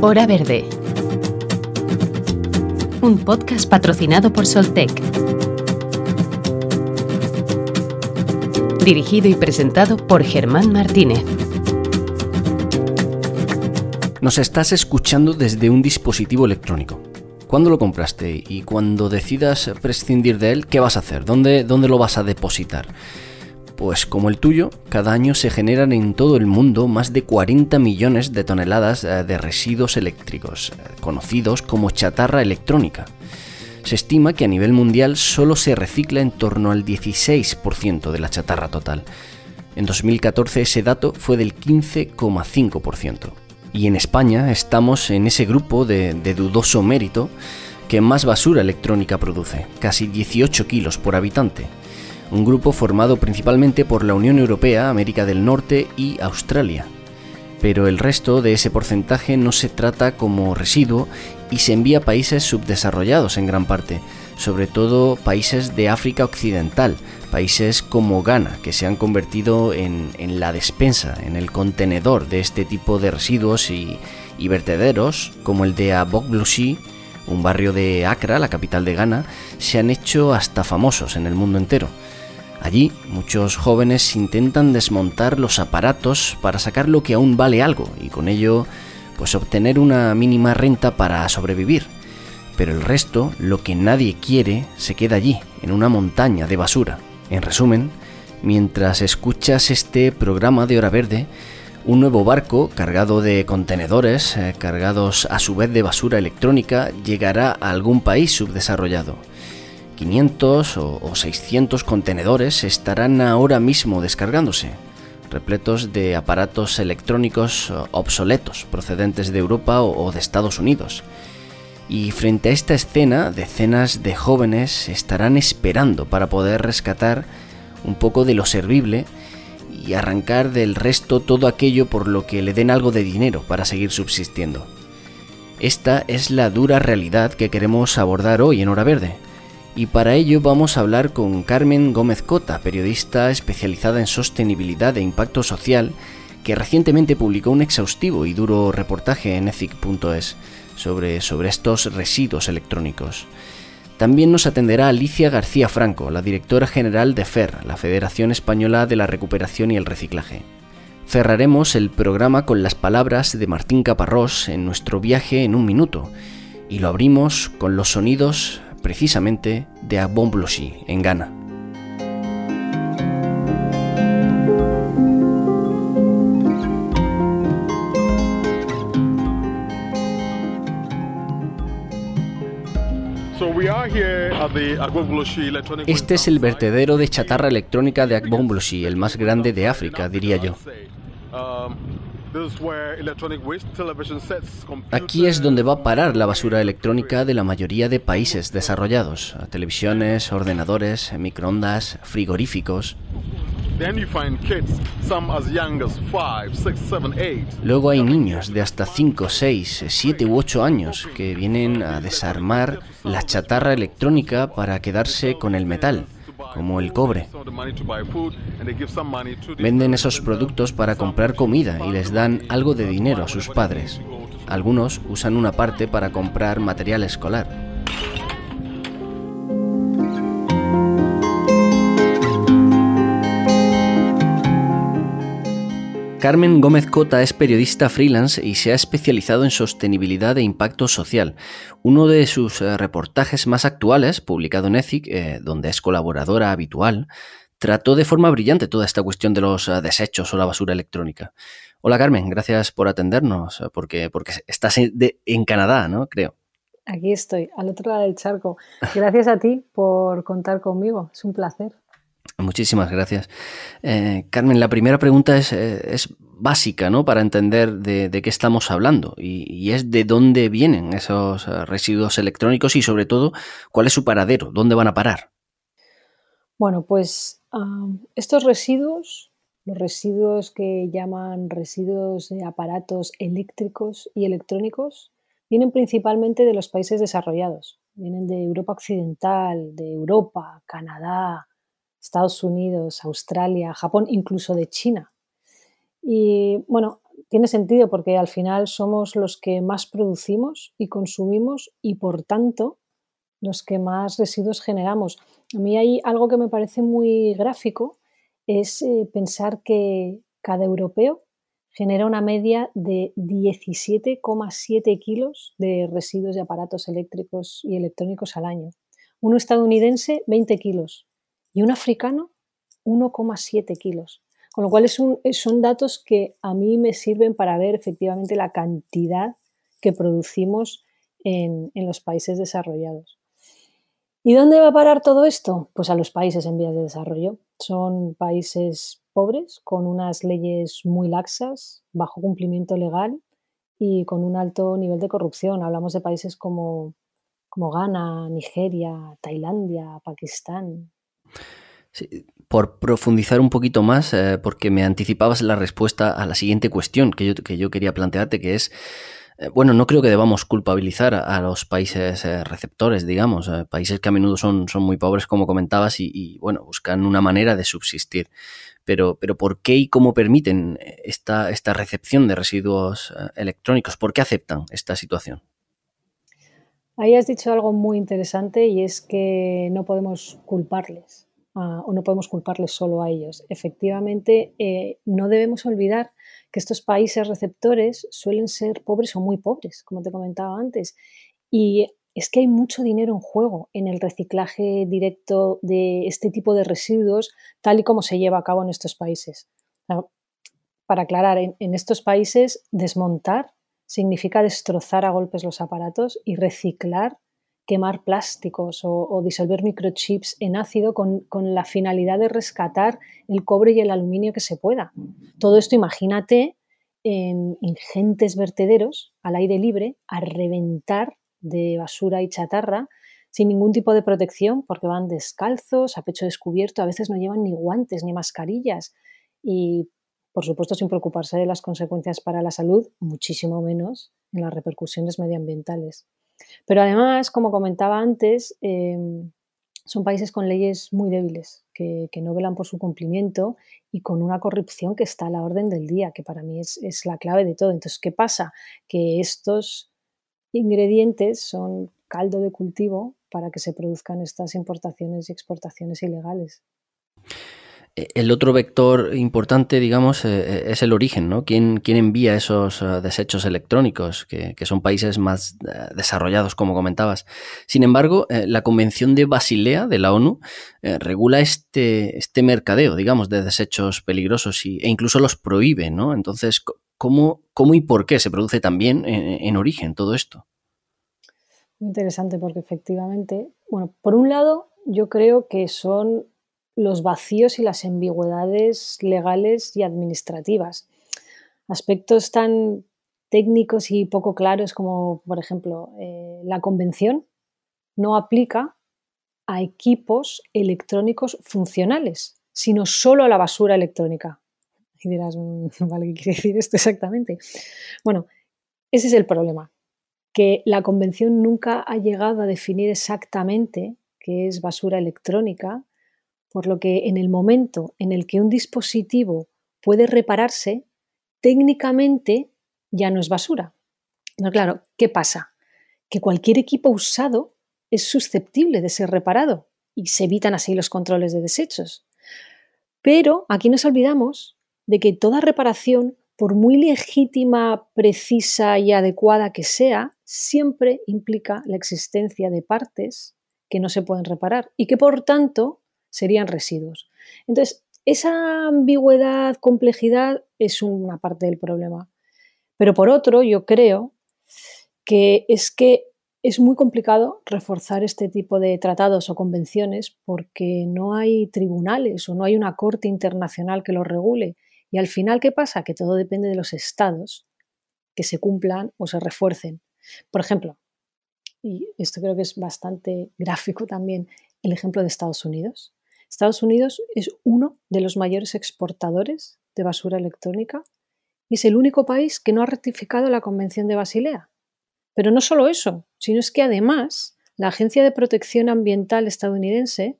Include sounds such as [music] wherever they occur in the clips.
Hora Verde. Un podcast patrocinado por Soltec. Dirigido y presentado por Germán Martínez. Nos estás escuchando desde un dispositivo electrónico. ¿Cuándo lo compraste? Y cuando decidas prescindir de él, ¿qué vas a hacer? ¿Dónde, dónde lo vas a depositar? Pues como el tuyo, cada año se generan en todo el mundo más de 40 millones de toneladas eh, de residuos eléctricos, eh, conocidos como chatarra electrónica. Se estima que a nivel mundial solo se recicla en torno al 16% de la chatarra total. En 2014 ese dato fue del 15,5%. Y en España estamos en ese grupo de, de dudoso mérito que más basura electrónica produce, casi 18 kilos por habitante un grupo formado principalmente por la Unión Europea, América del Norte y Australia. Pero el resto de ese porcentaje no se trata como residuo y se envía a países subdesarrollados en gran parte, sobre todo países de África Occidental, países como Ghana, que se han convertido en, la despensa, en el contenedor de este tipo de residuos y, vertederos, como el de Aboglushi, un barrio de Accra, la capital de Ghana, se han hecho hasta famosos en el mundo entero. Allí muchos jóvenes intentan desmontar los aparatos para sacar lo que aún vale algo y con ello pues obtener una mínima renta para sobrevivir. Pero el resto, lo que nadie quiere, se queda allí, en una montaña de basura. En resumen, mientras escuchas este programa de Hora Verde, un nuevo barco cargado de contenedores, eh, cargados a su vez de basura electrónica, llegará a algún país subdesarrollado. 500 o, 600 contenedores estarán ahora mismo descargándose, repletos de aparatos electrónicos obsoletos procedentes de Europa o, de Estados Unidos. Y frente a esta escena, decenas de jóvenes estarán esperando para poder rescatar un poco de lo servible y arrancar del resto todo aquello por lo que le den algo de dinero para seguir subsistiendo. Esta es la dura realidad que queremos abordar hoy en Hora Verde y para ello vamos a hablar con Carmen Gómez Cota, periodista especializada en sostenibilidad e impacto social, que recientemente publicó un exhaustivo y duro reportaje en ethic.es sobre, sobre estos residuos electrónicos. También nos atenderá Alicia García Franco, la directora general de FER, la Federación Española de la Recuperación y el Reciclaje. Cerraremos el programa con las palabras de Martín Caparrós en nuestro viaje en un minuto, y lo abrimos con los sonidos precisamente de Abombloshi, en Ghana. Este es el vertedero de chatarra electrónica de Agbombloshi, el más grande de África, diría yo. Aquí es donde va a parar la basura electrónica de la mayoría de países desarrollados, televisiones, ordenadores, microondas, frigoríficos. Luego hay niños de hasta 5, 6, 7 u 8 años que vienen a desarmar la chatarra electrónica para quedarse con el metal como el cobre. Venden esos productos para comprar comida y les dan algo de dinero a sus padres. Algunos usan una parte para comprar material escolar. Carmen Gómez Cota es periodista freelance y se ha especializado en sostenibilidad e impacto social. Uno de sus eh, reportajes más actuales, publicado en Ethic, eh, donde es colaboradora habitual, trató de forma brillante toda esta cuestión de los eh, desechos o la basura electrónica. Hola Carmen, gracias por atendernos, porque, porque estás en Canadá, ¿no? Creo. Aquí estoy, al otro lado del charco. Gracias a ti por contar conmigo, es un placer. Muchísimas gracias. Eh, Carmen, la primera pregunta es, eh, es básica, ¿no? Para entender de, qué estamos hablando y, es de dónde vienen esos eh, residuos electrónicos y sobre todo cuál es su paradero, dónde van a parar. Bueno, pues estos residuos, los residuos que llaman residuos de aparatos eléctricos y electrónicos, vienen principalmente de los países desarrollados. Vienen de Europa Occidental, de Europa, Canadá, Estados Unidos, Australia, Japón, incluso de China. Y bueno, tiene sentido porque al final somos los que más producimos y consumimos y por tanto los que más residuos generamos. A mí hay algo que me parece muy gráfico, es eh, pensar que cada europeo genera una media de 17,7 kilos de residuos de aparatos eléctricos y electrónicos al año. Uno estadounidense, 20 kilos. Y un africano, 1,7 kilos. Con lo cual son datos que a mí me sirven para ver efectivamente la cantidad que producimos en los países desarrollados. ¿Y dónde va a parar todo esto? Pues a los países en vías de desarrollo. Son países pobres, con unas leyes muy laxas, bajo cumplimiento legal y con un alto nivel de corrupción. Hablamos de países como, como Ghana, Nigeria, Tailandia, Pakistán. por profundizar un poquito más, eh, porque me anticipabas la respuesta a la siguiente cuestión que yo, que yo quería plantearte, que es bueno, no creo que debamos culpabilizar a los países eh, receptores, digamos, eh, países que a menudo son, son muy pobres, como comentabas, y, bueno, buscan una manera de subsistir. Pero, pero ¿por qué y cómo permiten esta, esta recepción de residuos electrónicos? ¿Por qué aceptan esta situación? Ahí has dicho algo muy interesante y es que no podemos culparles ah, o no podemos culparles solo a ellos. Efectivamente, no debemos olvidar que estos países receptores suelen ser pobres o muy pobres, como te comentaba antes. Y es que hay mucho dinero en juego en el reciclaje directo de este tipo de residuos, tal y como se lleva a cabo en estos países. Para aclarar, en, estos países desmontar significa destrozar a golpes los aparatos y reciclar quemar plásticos o, disolver microchips en ácido con, la finalidad de rescatar el cobre y el aluminio que se pueda. Todo esto imagínate en ingentes vertederos al aire libre a reventar de basura y chatarra sin ningún tipo de protección porque van descalzos, a pecho descubierto, a veces no llevan ni guantes ni mascarillas y por supuesto sin preocuparse de las consecuencias para la salud, muchísimo menos en las repercusiones medioambientales. Pero además, como comentaba antes, em, son países con leyes muy débiles, que, no velan por su cumplimiento y con una corrupción que está a la orden del día, que para mí es, es la clave de todo. Entonces, ¿qué pasa? Que estos ingredientes son caldo de cultivo para que se produzcan estas importaciones y exportaciones ilegales. El otro vector importante, digamos, eh, eh, es el origen, ¿no? ¿Quién, envía esos eh, desechos electrónicos, que, son países más desarrollados, como comentabas? Sin embargo, la Convención de Basilea de la ONU regula este, este mercadeo, digamos, de desechos peligrosos y, e incluso los prohíbe, ¿no? Entonces, ¿cómo, cómo y por qué se produce también en origen todo esto? Muy interesante porque efectivamente, bueno, por un lado, yo creo que son los vacíos y las ambigüedades legales y administrativas. Aspectos tan técnicos y poco claros como, por ejemplo, eh, la convención no aplica a equipos electrónicos funcionales, sino solo a la basura electrónica. Y dirás, mm, [laughs] ¿qué quiere decir esto exactamente? Bueno, ese es el problema, que la convención nunca ha llegado a definir exactamente qué es basura electrónica por lo que en el momento en el que un dispositivo puede repararse, técnicamente ya no es basura. Claro, ¿qué pasa? Que cualquier equipo usado es susceptible de ser reparado y se evitan así los controles de desechos. Pero aquí nos olvidamos de que toda reparación, por muy legítima, precisa y adecuada que sea, siempre implica la existencia de partes que no se pueden reparar y que por tanto serían residuos. Entonces, esa ambigüedad, complejidad es una parte del problema. Pero por otro, yo creo que es que es muy complicado reforzar este tipo de tratados o convenciones porque no hay tribunales o no hay una corte internacional que lo regule. Y al final, ¿qué pasa? Que todo depende de los estados que se cumplan o se refuercen. Por ejemplo, y esto creo que es bastante gráfico también, el ejemplo de Estados Unidos. Estados Unidos es uno de los mayores exportadores de basura electrónica y es el único país que no ha ratificado la Convención de Basilea. Pero no solo eso, sino es que además la Agencia de Protección Ambiental estadounidense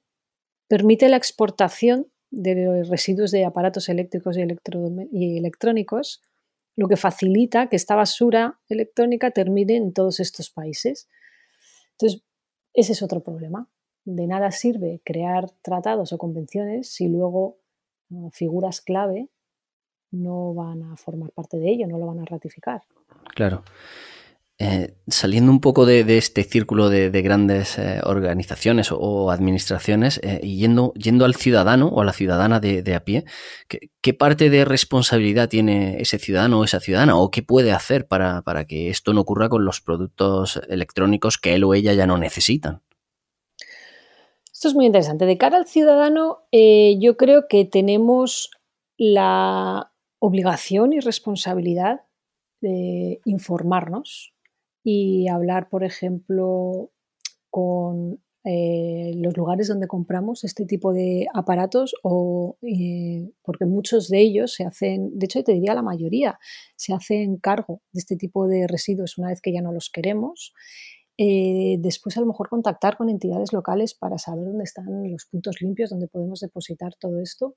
permite la exportación de residuos de aparatos eléctricos y, electrónicos lo que facilita que esta basura electrónica termine en todos estos países. Entonces, ese es otro problema. De nada sirve crear tratados o convenciones si luego figuras clave no van a formar parte de ello, no lo van a ratificar. Claro. Eh, saliendo un poco de, este círculo de, grandes eh, organizaciones o, administraciones eh, y yendo, yendo, al ciudadano o a la ciudadana de, a pie, ¿qué, parte de responsabilidad tiene ese ciudadano o esa ciudadana o qué puede hacer para, para, que esto no ocurra con los productos electrónicos que él o ella ya no necesitan? Esto es muy interesante. De cara al ciudadano, yo creo que tenemos la obligación y responsabilidad de informarnos y hablar, por ejemplo, con eh, los lugares donde compramos este tipo de aparatos o eh, porque muchos de ellos se hacen, de hecho te diría la mayoría, se hacen cargo de este tipo de residuos una vez que ya no los queremos. Eh, después a lo mejor contactar con entidades locales para saber dónde están los puntos limpios donde podemos depositar todo esto,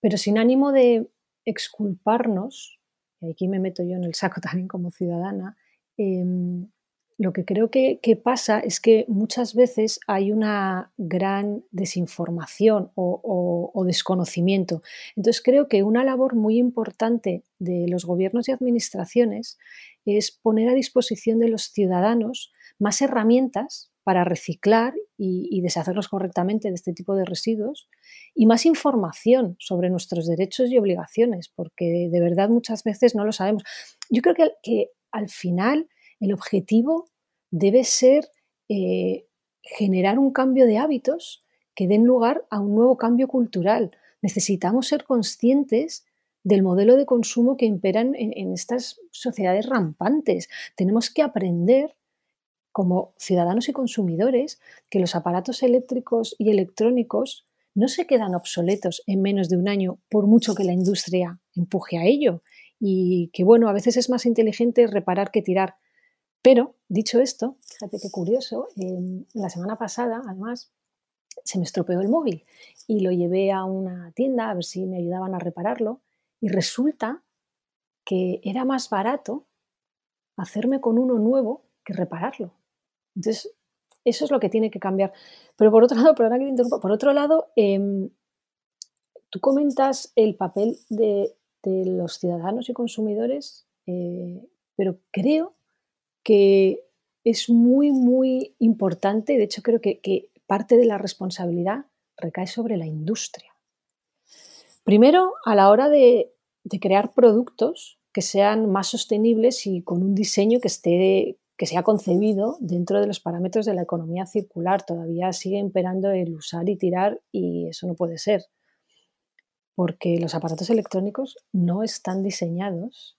pero sin ánimo de exculparnos, y aquí me meto yo en el saco [laughs] también como ciudadana, Em, lo que creo que, pasa es que muchas veces hay una gran desinformación o, desconocimiento. Entonces creo que una labor muy importante de los gobiernos y administraciones es poner a disposición de los ciudadanos más herramientas para reciclar y, y deshacerlos correctamente de este tipo de residuos y más información sobre nuestros derechos y obligaciones, porque de verdad muchas veces no lo sabemos. Yo creo que, que al final el objetivo debe ser eh, generar un cambio de hábitos que den lugar a un nuevo cambio cultural. Necesitamos ser conscientes del modelo de consumo que imperan en, estas sociedades rampantes. Tenemos que aprender como ciudadanos y consumidores que los aparatos eléctricos y electrónicos no se quedan obsoletos en menos de un año por mucho que la industria empuje a ello y que bueno, a veces es más inteligente reparar que tirar. Pero, dicho esto, fíjate qué curioso, la semana pasada, además, se me estropeó el móvil y lo llevé a una tienda a ver si me ayudaban a repararlo y resulta que era más barato hacerme con uno nuevo que repararlo. Entonces, eso es lo que tiene que cambiar. Pero por otro [laughs] lado, perdona que te interrumpa, por otro lado, em, tú comentas el papel de los ciudadanos y consumidores, eh, pero creo que es muy, muy importante, de hecho creo que, parte de la responsabilidad recae sobre la industria. Primero, a la hora de, crear productos que sean más sostenibles y con un diseño que esté que sea concebido dentro de los parámetros de la economía circular. Todavía sigue imperando el usar y tirar y eso no puede ser porque los aparatos electrónicos no están diseñados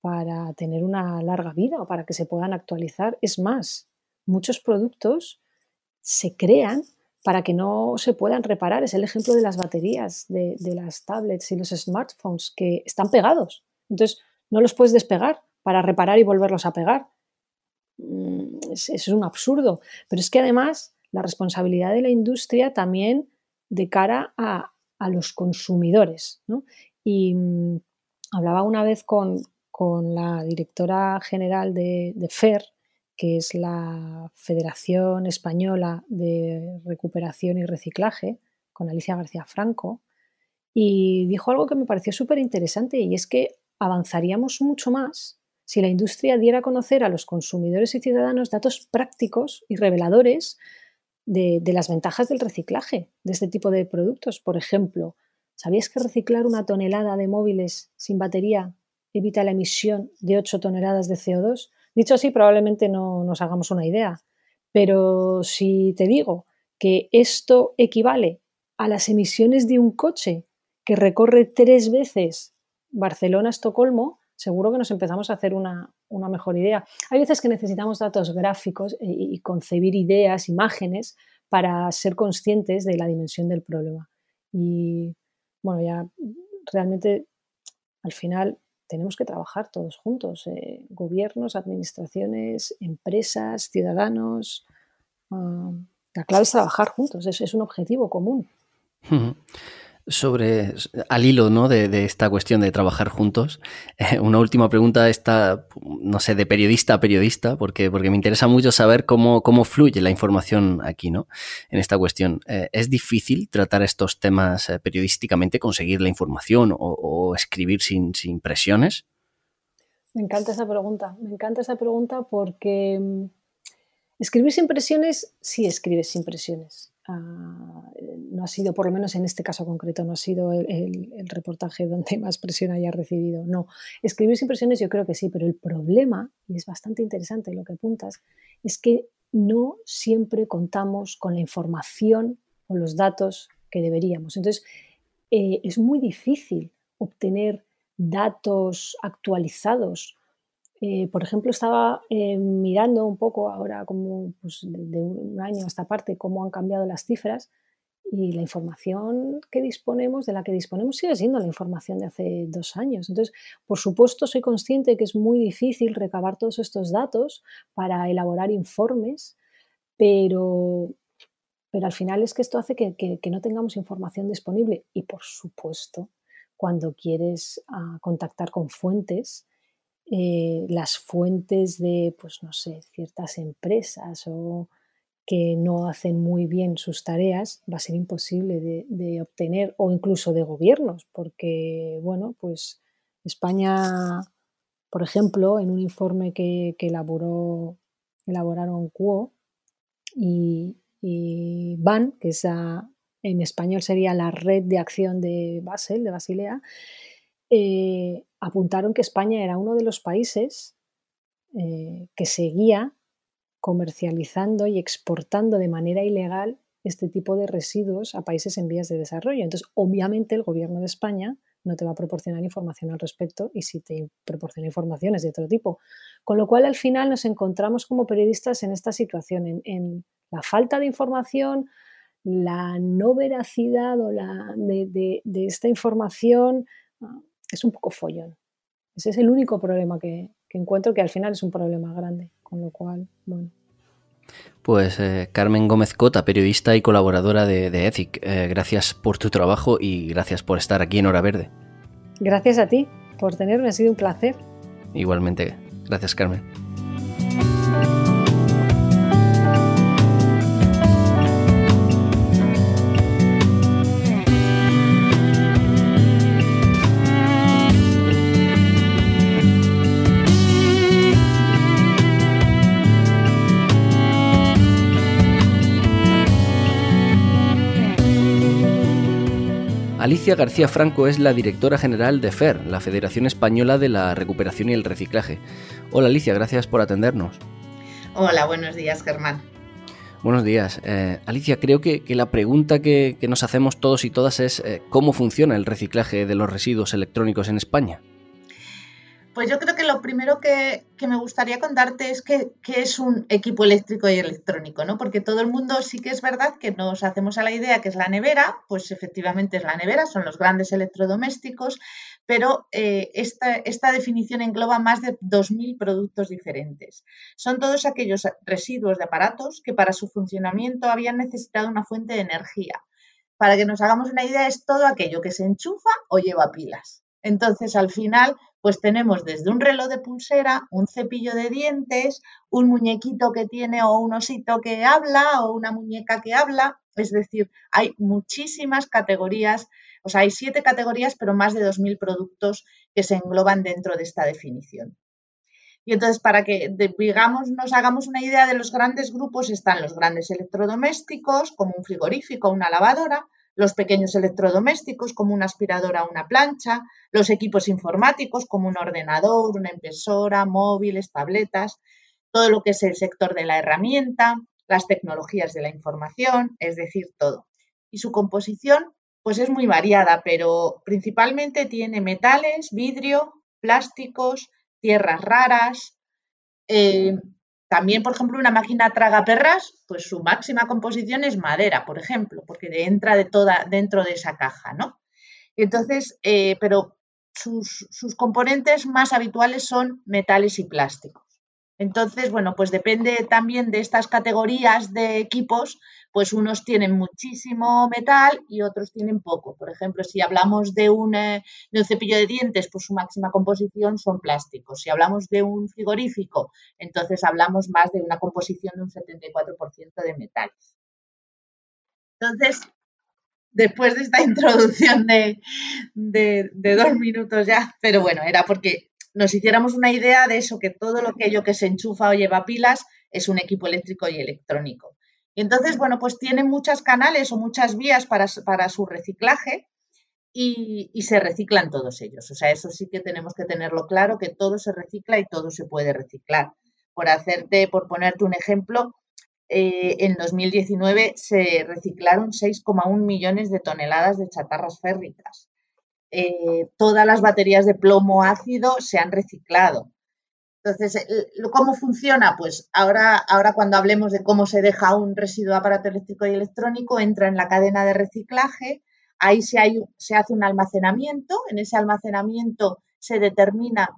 para tener una larga vida o para que se puedan actualizar. Es más, muchos productos se crean para que no se puedan reparar. Es el ejemplo de las baterías de, las tablets y los smartphones que están pegados. Entonces, no los puedes despegar para reparar y volverlos a pegar. Mm, eso es un absurdo. Pero es que además la responsabilidad de la industria también de cara a, a los consumidores. Y mm, hablaba una vez con, la directora general de, FER, que es la Federación Española de Recuperación y Reciclaje, con Alicia García Franco, y dijo algo que me pareció súper interesante y es que avanzaríamos mucho más si la industria diera a conocer a los consumidores y ciudadanos datos prácticos y reveladores de, las ventajas del reciclaje de este tipo de productos. Por ejemplo, ¿sabías que reciclar una tonelada de móviles sin batería evita la emisión de 8 toneladas de CO2? Dicho así, probablemente no nos hagamos una idea, pero si te digo que esto equivale a las emisiones de un coche que recorre tres veces Barcelona-Estocolmo, seguro que nos empezamos a hacer una, mejor idea. Hay veces que necesitamos datos gráficos y, concebir ideas, imágenes, para ser conscientes de la dimensión del problema. Y bueno, ya realmente al final tenemos que trabajar todos juntos, eh, gobiernos, administraciones, empresas, ciudadanos. Ah, la clave es trabajar juntos, es, es un objetivo común. Sobre, al hilo ¿no? de, esta cuestión de trabajar juntos, eh, una última pregunta está, no sé, de periodista a periodista, porque, porque me interesa mucho saber cómo, cómo fluye la información aquí, ¿no? En esta cuestión. Eh, ¿Es difícil tratar estos temas eh, periodísticamente, conseguir la información o, escribir sin, sin presiones? Me encanta esa pregunta, me encanta esa pregunta porque mm, escribir sin presiones, sí escribes sin presiones Ah, no ha sido, por lo menos en este caso concreto, no ha sido el, reportaje [laughs] donde más presión haya recibido. No, escribir sin presiones yo creo que sí, pero el problema, y es bastante interesante lo que apuntas, es que no siempre contamos con la información o los datos que deberíamos. Entonces, eh, es muy difícil obtener datos actualizados eh, por ejemplo, estaba eh, mirando un poco ahora, como pues, de, un año a esta parte, cómo han cambiado las cifras y la información que disponemos, de la que disponemos, sigue siendo la información de hace dos años. Entonces, por supuesto, soy consciente que es muy difícil recabar todos estos datos para elaborar informes, pero, pero al final es que esto hace que, no tengamos información disponible. Y, por supuesto, cuando quieres ah, contactar con fuentes, eh, las fuentes de, pues no sé, ciertas empresas o que no hacen muy bien sus tareas, va a ser imposible de, obtener, o incluso de gobiernos, porque, bueno, pues España, por ejemplo, en un informe que, elaboró, elaboraron QO y, BAN, que es en español sería la Red de Acción de Basel, de Basilea, eh, apuntaron que España era uno de los países eh, que seguía comercializando y exportando de manera ilegal este tipo de residuos a países en vías de desarrollo. Entonces, obviamente, el gobierno de España no te va a proporcionar información al respecto y si te proporciona información es de otro tipo. Con lo cual, al final nos encontramos como periodistas en esta situación, en, la falta de información, la no veracidad o la de esta información es un poco follón. Ese es el único problema que, encuentro, que al final es un problema grande, con lo cual, bueno. Pues eh, Carmen Gómez Cota, periodista y colaboradora de, de Ethic, eh, gracias por tu trabajo y gracias por estar aquí en Hora Verde. Gracias a ti por tenerme, ha sido un placer. Igualmente, gracias Carmen. Alicia García Franco es la directora general de FER, la Federación Española de la Recuperación y el Reciclaje. Hola Alicia, gracias por atendernos. Hola, buenos días Germán. Buenos días. Eh, Alicia, creo que, la pregunta que, nos hacemos todos y todas es eh, ¿cómo funciona el reciclaje de los residuos electrónicos en España? Pues yo creo que lo primero que, me gustaría contarte es qué es un equipo eléctrico y electrónico, ¿no? Porque todo el mundo sí que es verdad que nos hacemos a la idea que es la nevera, pues efectivamente es la nevera, son los grandes electrodomésticos, pero eh, esta, esta, definición engloba más de 2.000 productos diferentes. Son todos aquellos residuos de aparatos que para su funcionamiento habían necesitado una fuente de energía. Para que nos hagamos una idea, es todo aquello que se enchufa o lleva pilas. Entonces, al final, pues tenemos desde un reloj de pulsera, un cepillo de dientes, un muñequito que tiene o un osito que habla o una muñeca que habla. Es decir, hay muchísimas categorías, o sea, hay siete categorías, pero más de 2.000 productos que se engloban dentro de esta definición. Y entonces, para que digamos, nos hagamos una idea de los grandes grupos, están los grandes electrodomésticos, como un frigorífico, una lavadora, los pequeños electrodomésticos como una aspiradora o una plancha, los equipos informáticos como un ordenador, una impresora, móviles, tabletas, todo lo que es el sector de la herramienta, las tecnologías de la información, es decir, todo. Y su composición pues es muy variada, pero principalmente tiene metales, vidrio, plásticos, tierras raras, eh, también, por ejemplo, una máquina traga perras, pues su máxima composición es madera, por ejemplo, porque entra de toda, dentro de esa caja, ¿no? Entonces, eh, pero sus, componentes más habituales son metales y plásticos. Entonces, bueno, pues depende también de estas categorías de equipos, pues unos tienen muchísimo metal y otros tienen poco. Por ejemplo, si hablamos de un, eh, de un, cepillo de dientes, pues su máxima composición son plásticos. Si hablamos de un frigorífico, entonces hablamos más de una composición de un 74% de metales. Entonces, después de esta [laughs] introducción de, de, dos minutos ya, pero bueno, era porque nos hiciéramos una idea de eso, que todo lo que ello que se enchufa o lleva pilas es un equipo eléctrico y electrónico. Y entonces, bueno, pues tiene muchos canales o muchas vías para, su reciclaje y, y, se reciclan todos ellos. O sea, eso sí que tenemos que tenerlo claro, que todo se recicla y todo se puede reciclar. Por hacerte, por ponerte un ejemplo, eh, en 2019 se reciclaron 6,1 millones de toneladas de chatarras férricas. Eh, todas las baterías de plomo ácido se han reciclado. Entonces, ¿cómo funciona? Pues ahora, ahora cuando hablemos de cómo se deja un residuo de aparato eléctrico y electrónico, entra en la cadena de reciclaje, ahí se, se hace un almacenamiento, en ese almacenamiento se determina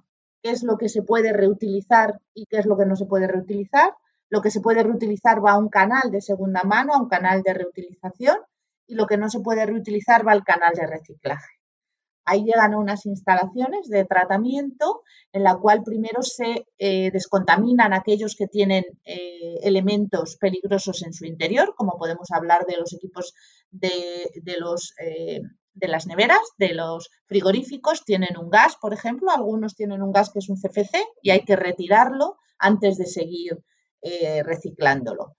qué es lo que se puede reutilizar y qué es lo que no se puede reutilizar. Lo que se puede reutilizar va a un canal de segunda mano, a un canal de reutilización, y lo que no se puede reutilizar va al canal de reciclaje. Ahí llegan unas instalaciones de tratamiento en la cual primero se eh, descontaminan aquellos que tienen eh, elementos peligrosos en su interior, como podemos hablar de los equipos de, los, eh, de las neveras, de los frigoríficos, tienen un gas, por ejemplo, algunos tienen un gas que es un CFC y hay que retirarlo antes de seguir reciclándolo.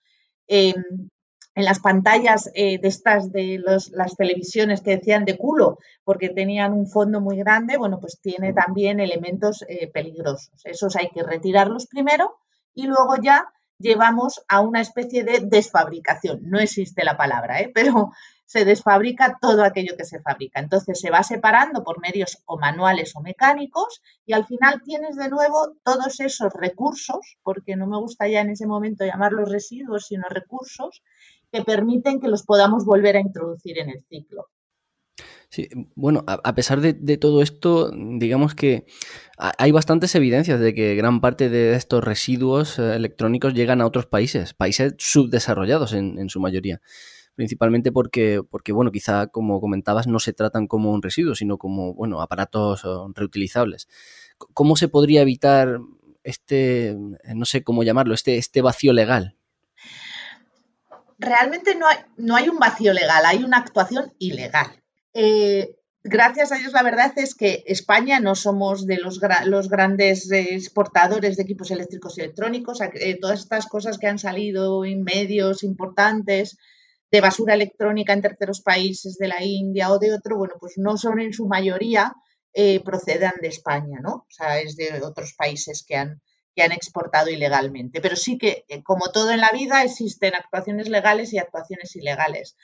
Em, en las pantallas eh, de estas de las televisiones que decían de culo, porque tenían un fondo muy grande, bueno, pues tiene también elementos eh, peligrosos. Esos hay que retirarlos primero y luego ya llevamos a una especie de desfabricación. No existe la palabra, pero se desfabrica todo aquello que se fabrica. Entonces se va separando por medios o manuales o mecánicos y al final tienes de nuevo todos esos recursos, porque no me gusta ya en ese momento llamarlos residuos, sino recursos que permiten que los podamos volver a introducir en el ciclo. Sí, bueno, a, pesar de, todo esto, digamos que hay bastantes evidencias de que gran parte de estos residuos eh, electrónicos llegan a otros países, países subdesarrollados en su mayoría principalmente porque, porque, bueno, quizá como comentabas, no se tratan como un residuo, sino como, bueno, aparatos reutilizables. ¿Cómo se podría evitar este, no sé cómo llamarlo, este, este vacío legal? Realmente no hay, no hay un vacío legal, hay una actuación ilegal. Eh, gracias a Dios, la verdad es que España no somos de los, los grandes exportadores de equipos eléctricos y electrónicos. Eh, todas estas cosas que han salido en medios importantes de basura electrónica en terceros países de la India o de otro, bueno, pues no son en su mayoría eh, procedan de España, ¿no? O sea, es de otros países que han, que han exportado ilegalmente. Pero sí que, eh, como todo en la vida, existen actuaciones legales y actuaciones ilegales.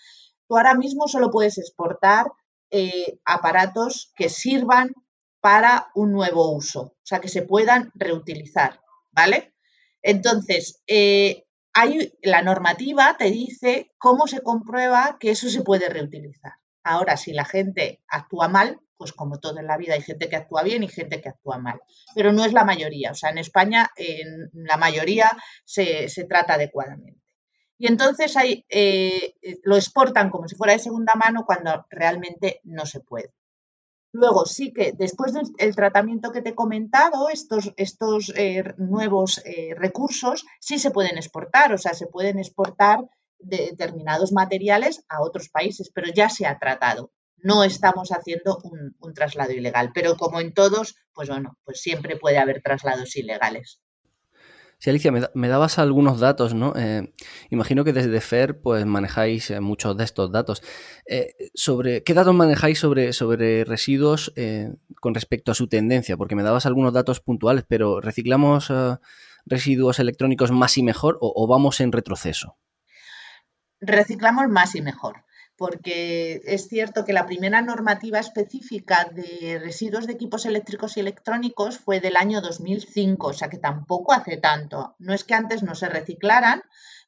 Tú ahora mismo solo puedes exportar eh, aparatos que sirvan para un nuevo uso, o sea, que se puedan reutilizar, ¿vale? Entonces, hay, la normativa te dice cómo se comprueba que eso se puede reutilizar. Ahora, si la gente actúa mal, pues como todo en la vida, hay gente que actúa bien y gente que actúa mal. Pero no es la mayoría. O sea, en España, en la mayoría se, trata adecuadamente. Y entonces hay, eh, lo exportan como si fuera de segunda mano cuando realmente no se puede. Luego sí que después del tratamiento que te he comentado, estos, estos eh, nuevos eh, recursos sí se pueden exportar, o sea, se pueden exportar determinados materiales a otros países, pero ya se ha tratado. No estamos haciendo un, traslado ilegal, pero como en todos, pues bueno, pues siempre puede haber traslados ilegales. Sí, Alicia, me, dabas algunos datos, ¿no? Eh, imagino que desde FER pues manejáis eh, muchos de estos datos. Eh, sobre, ¿Qué datos manejáis sobre, sobre residuos con respecto a su tendencia? Porque me dabas algunos datos puntuales, pero ¿reciclamos residuos electrónicos más y mejor o vamos en retroceso? Reciclamos más y mejor porque es cierto que la primera normativa específica de residuos de equipos eléctricos y electrónicos fue del año 2005, o sea que tampoco hace tanto. No es que antes no se reciclaran,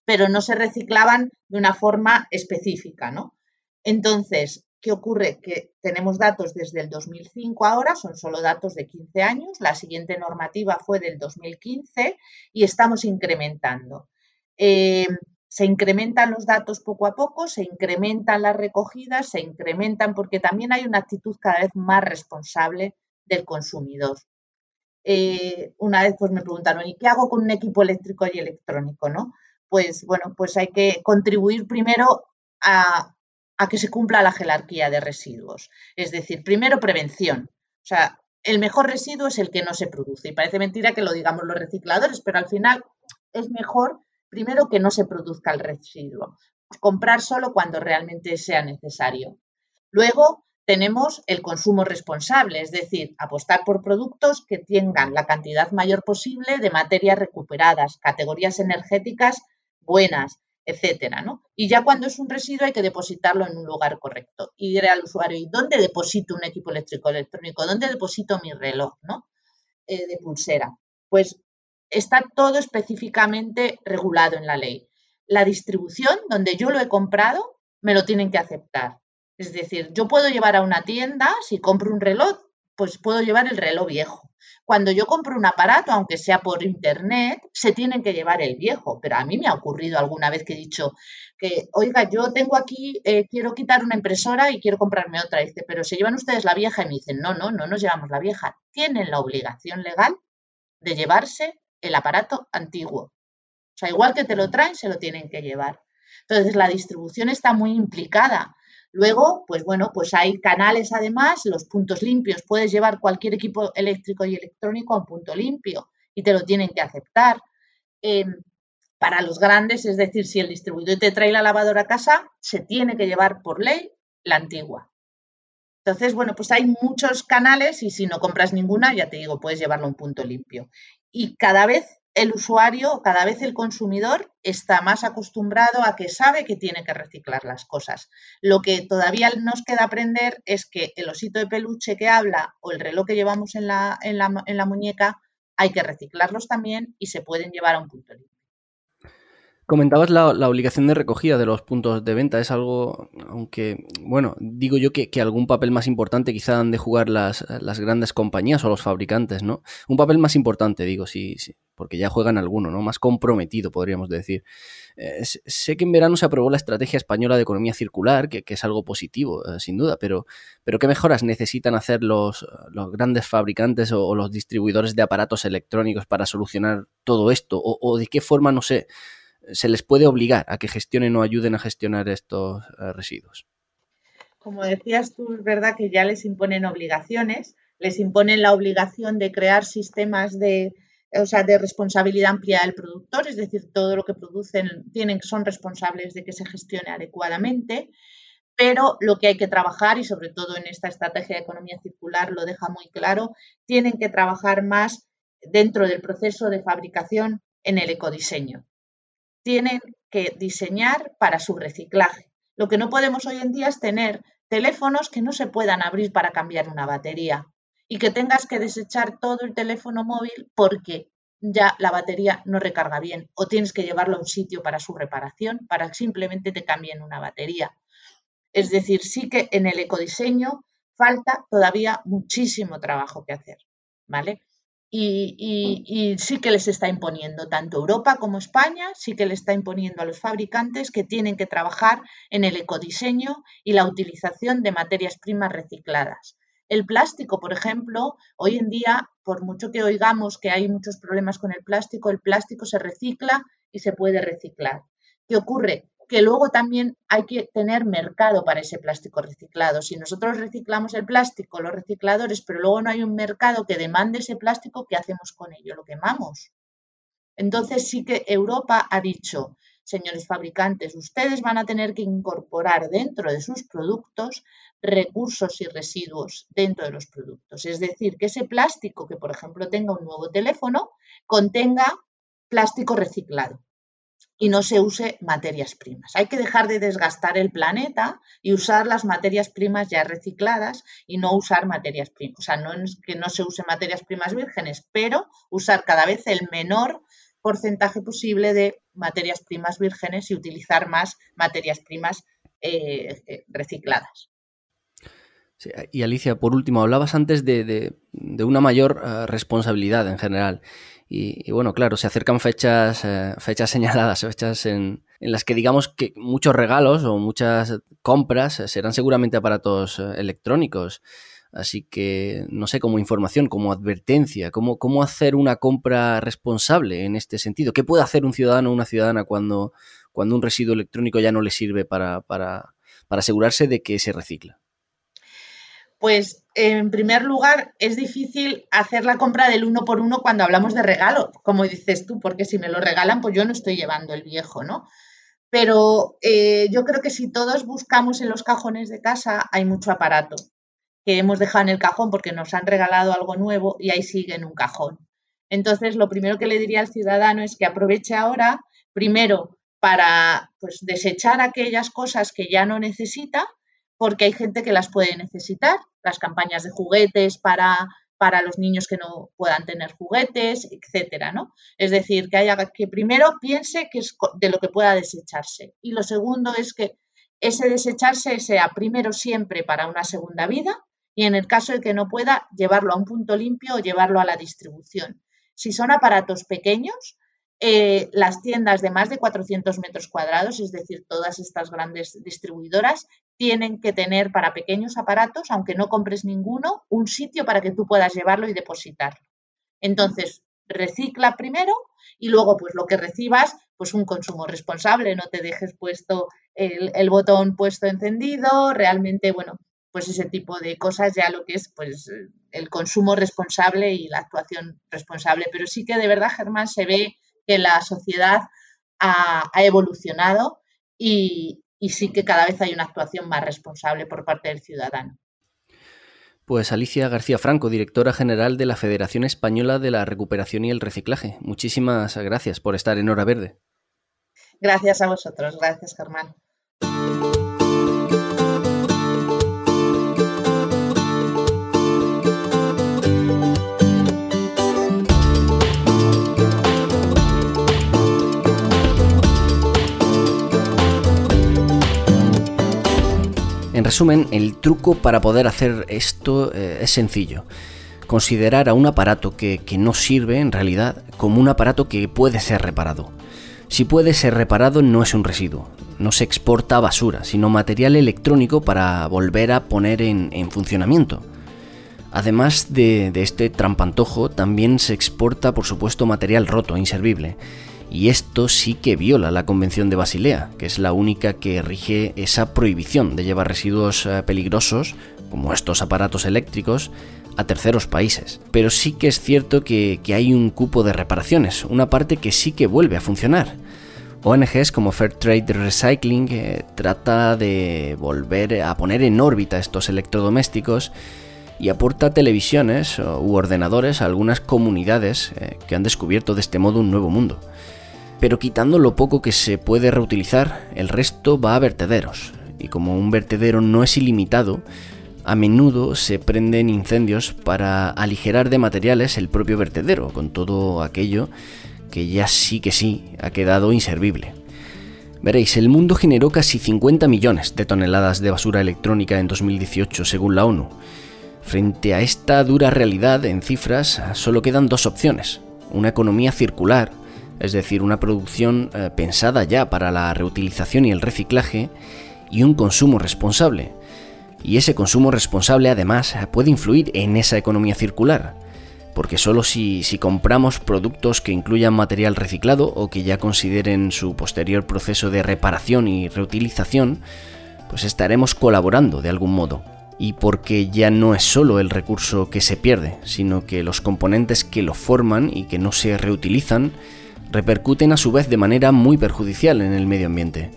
pero no se reciclaban de una forma específica, ¿no? Entonces, ¿Qué ocurre? Que tenemos datos desde el 2005 ahora, son solo datos de 15 años, la siguiente normativa fue del 2015 y estamos incrementando. Eh, se incrementan los datos poco a poco, se incrementan las recogidas, se incrementan porque también hay una actitud cada vez más responsable del consumidor. Eh, una vez pues me preguntaron, ¿y qué hago con un equipo eléctrico y electrónico? ¿no? Pues bueno, pues hay que contribuir primero a, a que se cumpla la jerarquía de residuos. Es decir, primero prevención. O sea, el mejor residuo es el que no se produce. Y parece mentira que lo digamos los recicladores, pero al final es mejor primero que no se produzca el residuo. Comprar solo cuando realmente sea necesario. Luego tenemos el consumo responsable, es decir, apostar por productos que tengan la cantidad mayor posible de materias recuperadas, categorías energéticas buenas, etcétera, ¿no? Y ya cuando es un residuo hay que depositarlo en un lugar correcto. Y diré al usuario, ¿y dónde deposito un equipo eléctrico electrónico? ¿Dónde deposito mi reloj, ¿no? Eh, de pulsera. Pues está todo específicamente regulado en la ley. La distribución, donde yo lo he comprado, me lo tienen que aceptar. Es decir, yo puedo llevar a una tienda, si compro un reloj, pues puedo llevar el reloj viejo. Cuando yo compro un aparato, aunque sea por internet, se tienen que llevar el viejo. Pero a mí me ha ocurrido alguna vez que he dicho que, oiga, yo tengo aquí, eh, quiero quitar una impresora y quiero comprarme otra. dice, pero se llevan ustedes la vieja y me dicen, no, no, no nos llevamos la vieja. Tienen la obligación legal de llevarse el aparato antiguo. O sea, igual que te lo traen, se lo tienen que llevar. Entonces, la distribución está muy implicada Luego, pues bueno, pues hay canales además, los puntos limpios. Puedes llevar cualquier equipo eléctrico y electrónico a un punto limpio y te lo tienen que aceptar. Em, para los grandes, es decir, si el distribuidor te trae la lavadora a casa, se tiene que llevar por ley la antigua. Entonces, bueno, pues hay muchos canales y si no compras ninguna, ya te digo, puedes llevarlo a un punto limpio. Y cada vez el usuario, cada vez el consumidor está más acostumbrado a que sabe que tiene que reciclar las cosas. Lo que todavía nos queda aprender es que el osito de peluche que habla o el reloj que llevamos en la, muñeca hay que reciclarlos también y se pueden llevar a un punto limpio. Comentabas la, obligación de recogida de los puntos de venta. Es algo, aunque, bueno, digo yo que, algún papel más importante quizá han de jugar las, las, grandes compañías o los fabricantes, ¿no? Un papel más importante, digo, sí, sí porque ya juegan alguno, ¿no? Más comprometido, podríamos decir. Eh, sé que en verano se aprobó la estrategia española de economía circular, que, es algo positivo, eh, sin duda, pero, pero ¿qué mejoras necesitan hacer los, los grandes fabricantes o, los distribuidores de aparatos electrónicos para solucionar todo esto? O de qué forma, no sé se les puede obligar a que gestionen o ayuden a gestionar estos eh, residuos. Como decías tú, es verdad que ya les imponen obligaciones, les imponen la obligación de crear sistemas de, o sea, de responsabilidad amplia del productor, es decir, todo lo que producen tienen, son responsables de que se gestione adecuadamente, pero lo que hay que trabajar, y sobre todo en esta estrategia de economía circular lo deja muy claro, tienen que trabajar más dentro del proceso de fabricación en el ecodiseño tienen que diseñar para su reciclaje. Lo que no podemos hoy en día es tener teléfonos que no se puedan abrir para cambiar una batería y que tengas que desechar todo el teléfono móvil porque ya la batería no recarga bien o tienes que llevarlo a un sitio para su reparación para que simplemente te cambien una batería. Es decir, sí que en el ecodiseño falta todavía muchísimo trabajo que hacer, ¿vale? Y, sí que les está imponiendo, tanto Europa como España, sí que le está imponiendo a los fabricantes que tienen que trabajar en el ecodiseño y la utilización de materias primas recicladas. El plástico, por ejemplo, hoy en día, por mucho que oigamos que hay muchos problemas con el plástico, el plástico se recicla y se puede reciclar. ¿Qué ocurre? Que luego también hay que tener mercado para ese plástico reciclado. Si nosotros reciclamos el plástico, los recicladores, pero luego no hay un mercado que demande ese plástico, ¿qué hacemos con ello? Lo quemamos. Entonces sí que Europa ha dicho, señores fabricantes, ustedes van a tener que incorporar dentro de sus productos recursos y residuos dentro de los productos. Es decir, que ese plástico que, por ejemplo, tenga un nuevo teléfono, contenga plástico reciclado y no se use materias primas. Hay que dejar de desgastar el planeta y usar las materias primas ya recicladas y no usar materias primas. O sea, no que no se use materias primas vírgenes, pero usar cada vez el menor porcentaje posible de materias primas vírgenes y utilizar más materias primas eh, eh, recicladas. y Alicia, por último, hablabas antes de, una mayor eh, responsabilidad en general. Y, bueno, claro, se acercan fechas, eh, fechas [laughs] señaladas, fechas en, las que digamos que muchos regalos o muchas compras serán seguramente aparatos eh, electrónicos. Así que, no sé, como información, como advertencia, cómo, cómo hacer una compra responsable en este sentido. ¿Qué puede hacer un ciudadano o una ciudadana cuando, cuando un residuo electrónico ya no le sirve para, para asegurarse de que se recicla? Pues en primer lugar es difícil hacer la compra del uno por uno cuando hablamos de regalo, como dices tú, porque si me lo regalan, pues yo no estoy llevando el viejo, ¿no? Pero eh, yo creo que si todos buscamos en los cajones de casa, hay mucho aparato que hemos dejado en el cajón porque nos han regalado algo nuevo y ahí sigue en un cajón. Entonces, lo primero que le diría al ciudadano es que aproveche ahora, primero, para pues, desechar aquellas cosas que ya no necesita, porque hay gente que las puede necesitar, las campañas de juguetes para, para los niños que no puedan tener juguetes, etcétera, ¿no? Es decir, que haya que primero piense que es de lo que pueda desecharse y lo segundo es que ese desecharse sea primero siempre para una segunda vida y en el caso de que no pueda llevarlo a un punto limpio o llevarlo a la distribución. Si son aparatos pequeños, eh, las tiendas de más de 400 metros cuadrados, es decir, todas estas grandes distribuidoras, tienen que tener para pequeños aparatos, aunque no compres ninguno, un sitio para que tú puedas llevarlo y depositarlo. Entonces, recicla primero y luego, pues lo que recibas, pues un consumo responsable, no te dejes puesto el, el botón puesto encendido, realmente, bueno, pues ese tipo de cosas ya lo que es pues el consumo responsable y la actuación responsable. Pero sí que de verdad, Germán, se ve que la sociedad ha, evolucionado y, sí que cada vez hay una actuación más responsable por parte del ciudadano. Pues Alicia García Franco, directora general de la Federación Española de la Recuperación y el Reciclaje. Muchísimas gracias por estar en Hora Verde. Gracias a vosotros, gracias Germán. En resumen, el truco para poder hacer esto eh, es sencillo. Considerar a un aparato que, no sirve en realidad como un aparato que puede ser reparado. Si puede ser reparado no es un residuo, no se exporta basura, sino material electrónico para volver a poner en, funcionamiento. Además de, de, este trampantojo, también se exporta por supuesto material roto, inservible, y esto sí que viola la Convención de Basilea, que es la única que rige esa prohibición de llevar residuos eh, peligrosos, como estos aparatos eléctricos, a terceros países. Pero sí que es cierto que, hay un cupo de reparaciones, una parte que sí que vuelve a funcionar. ONGs como Fairtrade Recycling eh, trata de volver a poner en órbita estos electrodomésticos y aporta televisiones u ordenadores a algunas comunidades eh, que han descubierto de este modo un nuevo mundo pero quitando lo poco que se puede reutilizar, el resto va a vertederos. Y como un vertedero no es ilimitado, a menudo se prenden incendios para aligerar de materiales el propio vertedero, con todo aquello que ya sí que sí ha quedado inservible. Veréis, el mundo generó casi 50 millones de toneladas de basura electrónica en 2018 según la ONU. Frente a esta dura realidad en cifras, solo quedan dos opciones. Una economía circular, es decir, una producción eh, pensada ya para la reutilización y el reciclaje, y un consumo responsable. Y ese consumo responsable además puede influir en esa economía circular, porque solo si, si compramos productos que incluyan material reciclado o que ya consideren su posterior proceso de reparación y reutilización, pues estaremos colaborando de algún modo. Y porque ya no es solo el recurso que se pierde, sino que los componentes que lo forman y que no se reutilizan repercuten a su vez de manera muy perjudicial en el medio ambiente.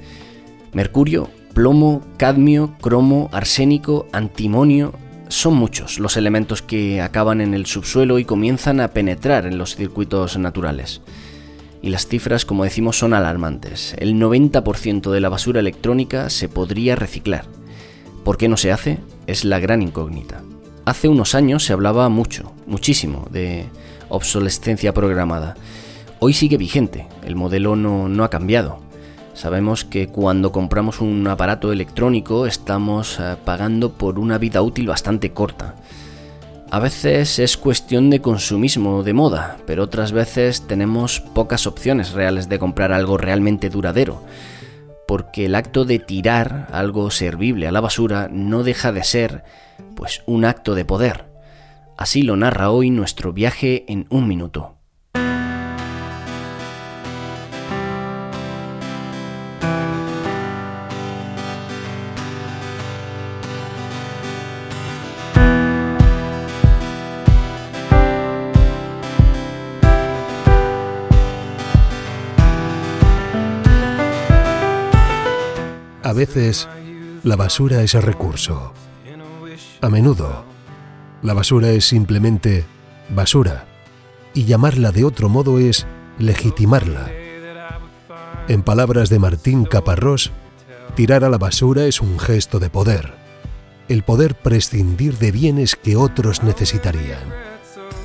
Mercurio, plomo, cadmio, cromo, arsénico, antimonio, son muchos los elementos que acaban en el subsuelo y comienzan a penetrar en los circuitos naturales. Y las cifras, como decimos, son alarmantes. El 90% de la basura electrónica se podría reciclar. ¿Por qué no se hace? Es la gran incógnita. Hace unos años se hablaba mucho, muchísimo, de obsolescencia programada Hoy sigue vigente, el modelo no, ha cambiado. Sabemos que cuando compramos un aparato electrónico estamos eh, pagando por una vida útil bastante corta. A veces es cuestión de consumismo de moda, pero otras veces tenemos pocas opciones reales de comprar algo realmente duradero, porque el acto de tirar algo servible a la basura no deja de ser, pues, un acto de poder. Así lo narra hoy nuestro viaje en un minuto. Veces, la basura es el recurso. A menudo, la basura es simplemente basura, y llamarla de otro modo es legitimarla. En palabras de Martín Caparrós, tirar a la basura es un gesto de poder, el poder prescindir de bienes que otros necesitarían,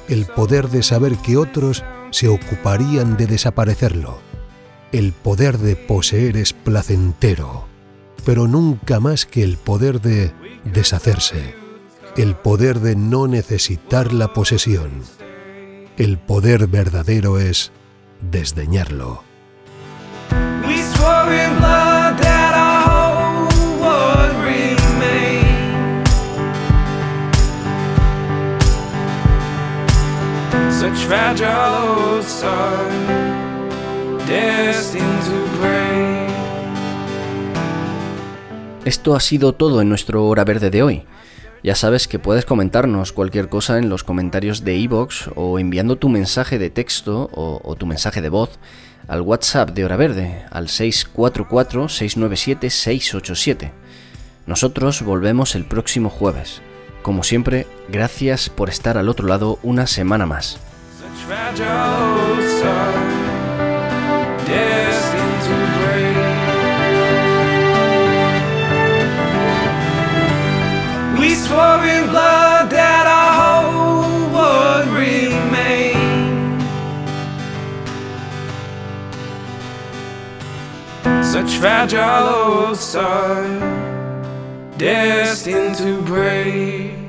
el poder de saber que otros se ocuparían de desaparecerlo, el poder de poseer es placentero pero nunca más que el poder de deshacerse, el poder de no necesitar la posesión. El poder verdadero es desdeñarlo. Such fragile destined to esto ha sido todo en nuestro Hora Verde de hoy. Ya sabes que puedes comentarnos cualquier cosa en los comentarios de iVoox o enviando tu mensaje de texto o, o, tu mensaje de voz al WhatsApp de Hora Verde al 644-697-687. Nosotros volvemos el próximo jueves. Como siempre, gracias por estar al otro lado una semana más. We blood that our hope would remain. Such fragile sun, destined to break.